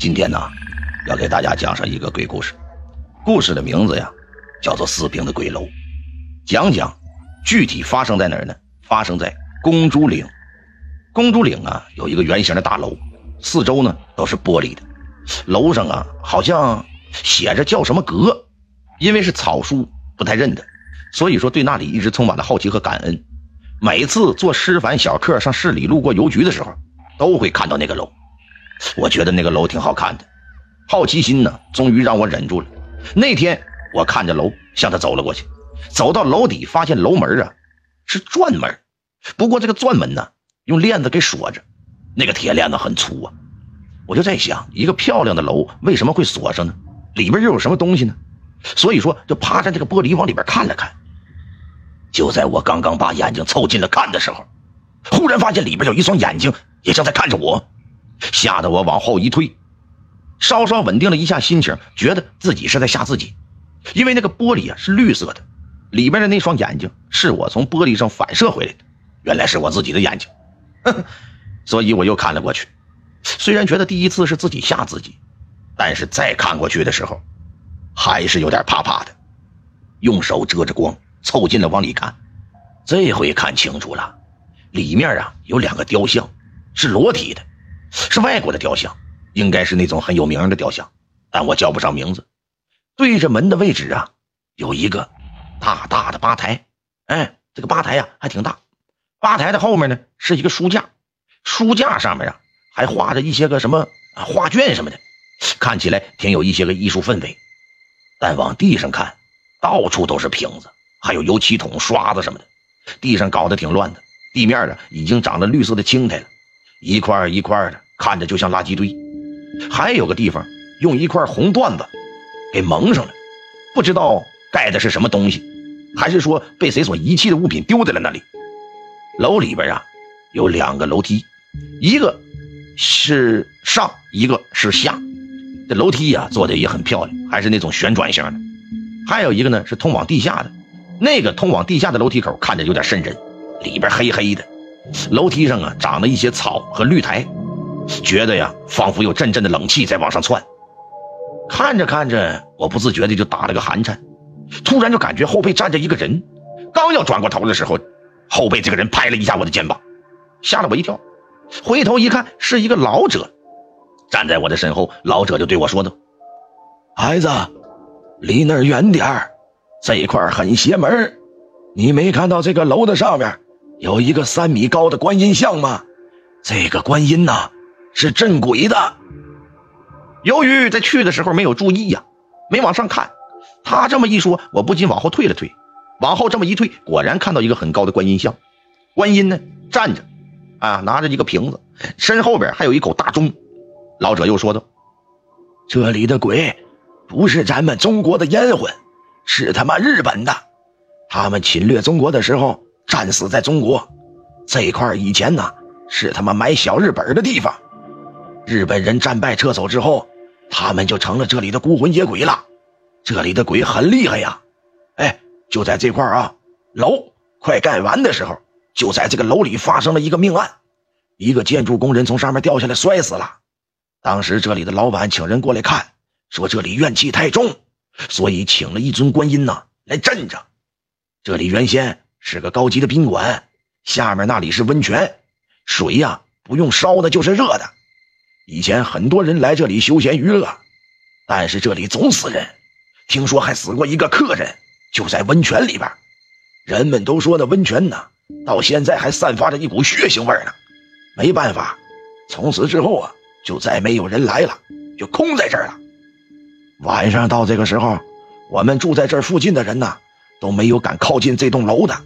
今天呢，要给大家讲上一个鬼故事，故事的名字呀，叫做四平的鬼楼。讲讲具体发生在哪儿呢？发生在公主岭。公主岭啊，有一个圆形的大楼，四周呢都是玻璃的，楼上啊好像写着叫什么阁，因为是草书，不太认得，所以说对那里一直充满了好奇和感恩。每次坐师范小客上市里路过邮局的时候，都会看到那个楼。我觉得那个楼挺好看的，好奇心呢，终于让我忍住了。那天我看着楼，向他走了过去。走到楼底，发现楼门啊是转门，不过这个转门呢用链子给锁着，那个铁链子很粗啊。我就在想，一个漂亮的楼为什么会锁上呢？里边又有什么东西呢？所以说，就趴在这个玻璃往里边看了看。就在我刚刚把眼睛凑近了看的时候，忽然发现里边有一双眼睛，也像在看着我，吓得我往后一退，稍稍稳定了一下心情，觉得自己是在吓自己，因为那个玻璃啊是绿色的，里边的那双眼睛是我从玻璃上反射回来的，原来是我自己的眼睛，所以我又看了过去。虽然觉得第一次是自己吓自己，但是再看过去的时候，还是有点怕怕的，用手遮着光。凑近了往里看，这回看清楚了，里面啊有两个雕像，是裸体的，是外国的雕像，应该是那种很有名的雕像，但我叫不上名字。对着门的位置啊，有一个大大的吧台，哎，这个吧台呀还挺大。吧台的后面呢是一个书架，书架上面啊还画着一些个什么啊画卷什么的，看起来挺有一些个艺术氛围。但往地上看，到处都是瓶子。还有油漆桶、刷子什么的，地上搞得挺乱的。地面啊，已经长了绿色的青苔了，一块一块的，看着就像垃圾堆。还有个地方用一块红缎子给蒙上了，不知道盖的是什么东西，还是说被谁所遗弃的物品丢在了那里。楼里边啊，有两个楼梯，一个是上，一个是下。这楼梯呀，做的也很漂亮，还是那种旋转型的。还有一个呢，是通往地下的。那个通往地下的楼梯口看着有点渗人，里边黑黑的，楼梯上啊长了一些草和绿苔，觉得呀仿佛有阵阵的冷气在往上窜。看着看着，我不自觉的就打了个寒颤，突然就感觉后背站着一个人，刚要转过头的时候，后背这个人拍了一下我的肩膀，吓了我一跳。回头一看，是一个老者，站在我的身后，老者就对我说道：“孩子，离那儿远点儿。”这一块很邪门，你没看到这个楼的上面有一个三米高的观音像吗？这个观音呐是镇鬼的。由于在去的时候没有注意呀，没往上看，他这么一说，我不禁往后退了退，往后这么一退，果然看到一个很高的观音像。观音呢站着，啊，拿着一个瓶子，身后边还有一口大钟。老者又说道：“这里的鬼不是咱们中国的烟魂。”是他妈日本的，他们侵略中国的时候战死在中国，这块以前呢是他妈埋小日本的地方。日本人战败撤走之后，他们就成了这里的孤魂野鬼了。这里的鬼很厉害呀！哎，就在这块啊，楼快盖完的时候，就在这个楼里发生了一个命案，一个建筑工人从上面掉下来摔死了。当时这里的老板请人过来看，说这里怨气太重。所以请了一尊观音呐来镇着。这里原先是个高级的宾馆，下面那里是温泉，水呀不用烧的，就是热的。以前很多人来这里休闲娱乐，但是这里总死人，听说还死过一个客人，就在温泉里边。人们都说那温泉呢，到现在还散发着一股血腥味呢。没办法，从此之后啊，就再没有人来了，就空在这儿了。晚上到这个时候，我们住在这附近的人呢，都没有敢靠近这栋楼的，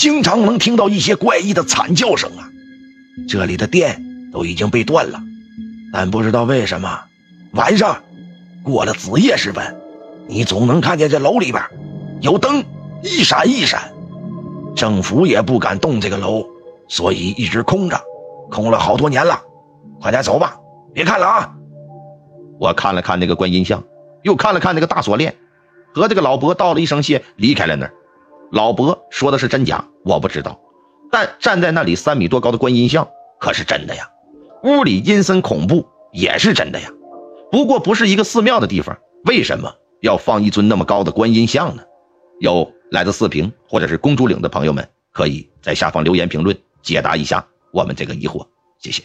经常能听到一些怪异的惨叫声啊。这里的电都已经被断了，但不知道为什么，晚上过了子夜时分，你总能看见这楼里边有灯一闪一闪。政府也不敢动这个楼，所以一直空着，空了好多年了。快点走吧，别看了啊！我看了看那个观音像。又看了看那个大锁链，和这个老伯道了一声谢，离开了那儿。老伯说的是真假，我不知道，但站在那里三米多高的观音像可是真的呀。屋里阴森恐怖也是真的呀。不过不是一个寺庙的地方，为什么要放一尊那么高的观音像呢？有来自四平或者是公主岭的朋友们，可以在下方留言评论，解答一下我们这个疑惑。谢谢。